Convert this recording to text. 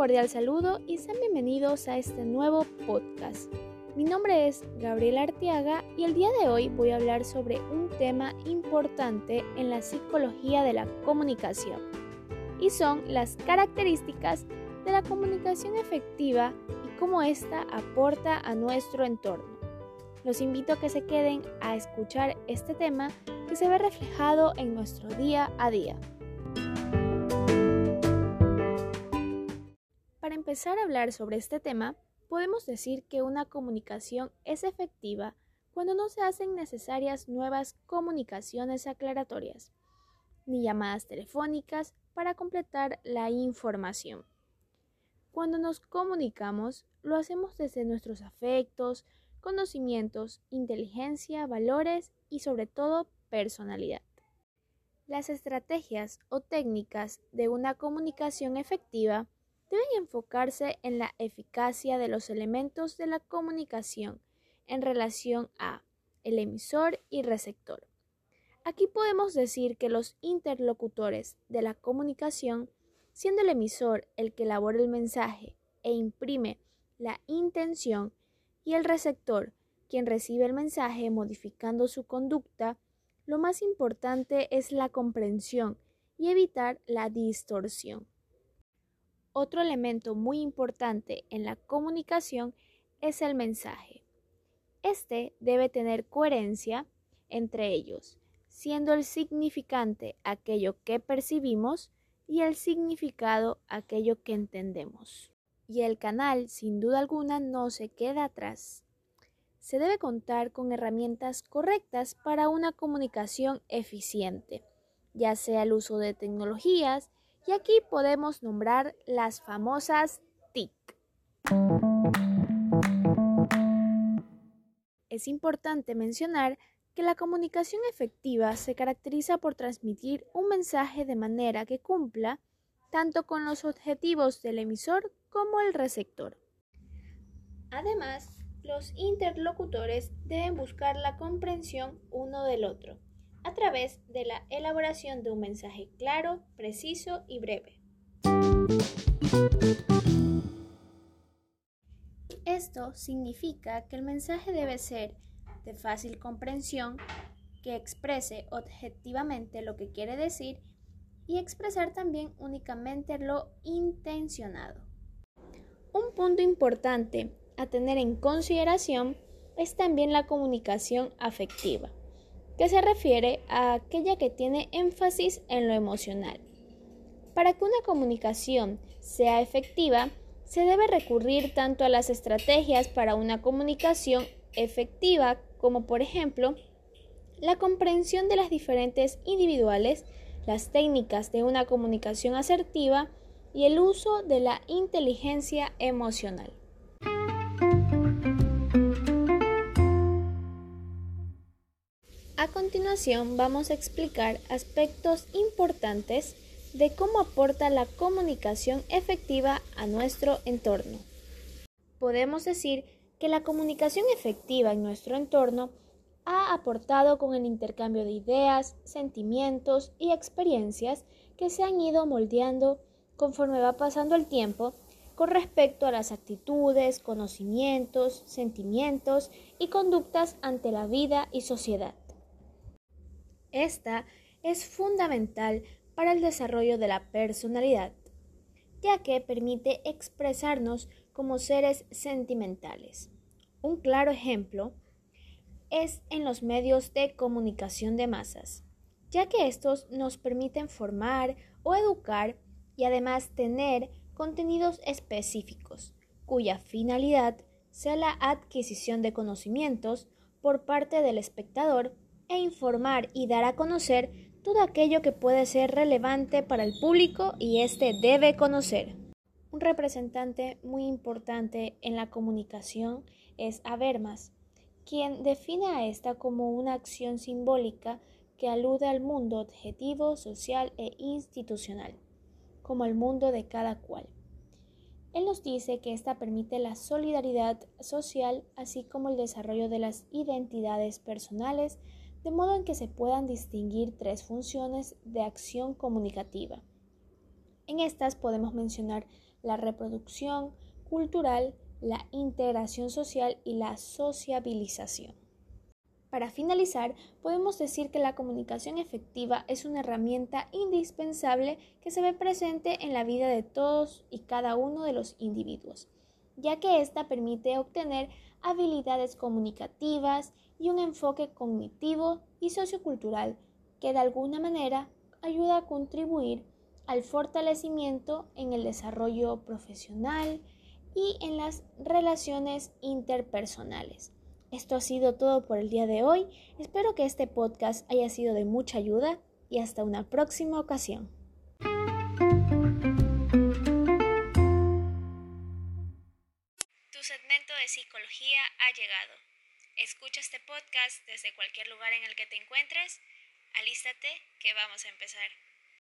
cordial saludo y sean bienvenidos a este nuevo podcast. Mi nombre es Gabriela Arteaga y el día de hoy voy a hablar sobre un tema importante en la psicología de la comunicación y son las características de la comunicación efectiva y cómo ésta aporta a nuestro entorno. Los invito a que se queden a escuchar este tema que se ve reflejado en nuestro día a día. Empezar a hablar sobre este tema, podemos decir que una comunicación es efectiva cuando no se hacen necesarias nuevas comunicaciones aclaratorias, ni llamadas telefónicas para completar la información. Cuando nos comunicamos, lo hacemos desde nuestros afectos, conocimientos, inteligencia, valores y sobre todo personalidad. Las estrategias o técnicas de una comunicación efectiva deben enfocarse en la eficacia de los elementos de la comunicación en relación a el emisor y receptor. Aquí podemos decir que los interlocutores de la comunicación, siendo el emisor el que elabora el mensaje e imprime la intención, y el receptor, quien recibe el mensaje modificando su conducta, lo más importante es la comprensión y evitar la distorsión. Otro elemento muy importante en la comunicación es el mensaje. Este debe tener coherencia entre ellos, siendo el significante aquello que percibimos y el significado aquello que entendemos y el canal, sin duda alguna, no se queda atrás. Se debe contar con herramientas correctas para una comunicación eficiente, ya sea el uso de tecnologías, y aquí podemos nombrar las famosas TIC. Es importante mencionar que la comunicación efectiva se caracteriza por transmitir un mensaje de manera que cumpla tanto con los objetivos del emisor como el receptor. Además, los interlocutores deben buscar la comprensión uno del otro a través de la elaboración de un mensaje claro, preciso y breve. Esto significa que el mensaje debe ser de fácil comprensión, que exprese objetivamente lo que quiere decir y expresar también únicamente lo intencionado. Un punto importante a tener en consideración es también la comunicación afectiva, que se refiere a aquella que tiene énfasis en lo emocional. Para que una comunicación sea efectiva, se debe recurrir tanto a las estrategias para una comunicación efectiva como por ejemplo la comprensión de las diferentes individuales, las técnicas de una comunicación asertiva y el uso de la inteligencia emocional. A continuación vamos a explicar aspectos importantes de cómo aporta la comunicación efectiva a nuestro entorno. Podemos decir que la comunicación efectiva en nuestro entorno ha aportado con el intercambio de ideas, sentimientos y experiencias que se han ido moldeando conforme va pasando el tiempo con respecto a las actitudes, conocimientos, sentimientos y conductas ante la vida y sociedad. Esta es fundamental para el desarrollo de la personalidad, ya que permite expresarnos como seres sentimentales. Un claro ejemplo es en los medios de comunicación de masas, ya que estos nos permiten formar o educar y además tener contenidos específicos, cuya finalidad sea la adquisición de conocimientos por parte del espectador e informar y dar a conocer todo aquello que puede ser relevante para el público y éste debe conocer. Un representante muy importante en la comunicación es Habermas, quien define a esta como una acción simbólica que alude al mundo objetivo, social e institucional como al mundo de cada cual. Él nos dice que esta permite la solidaridad social, así como el desarrollo de las identidades personales, de modo en que se puedan distinguir tres funciones de acción comunicativa. En estas podemos mencionar la reproducción cultural, la integración social y la sociabilización. Para finalizar, podemos decir que la comunicación efectiva es una herramienta indispensable que se ve presente en la vida de todos y cada uno de los individuos, ya que ésta permite obtener habilidades comunicativas y un enfoque cognitivo y sociocultural que de alguna manera ayuda a contribuir al fortalecimiento en el desarrollo profesional y en las relaciones interpersonales. Esto ha sido todo por el día de hoy. Espero que este podcast haya sido de mucha ayuda y hasta una próxima ocasión. Tu segmento de psicología ha llegado. Escucha este podcast desde cualquier lugar en el que te encuentres. Alístate que vamos a empezar.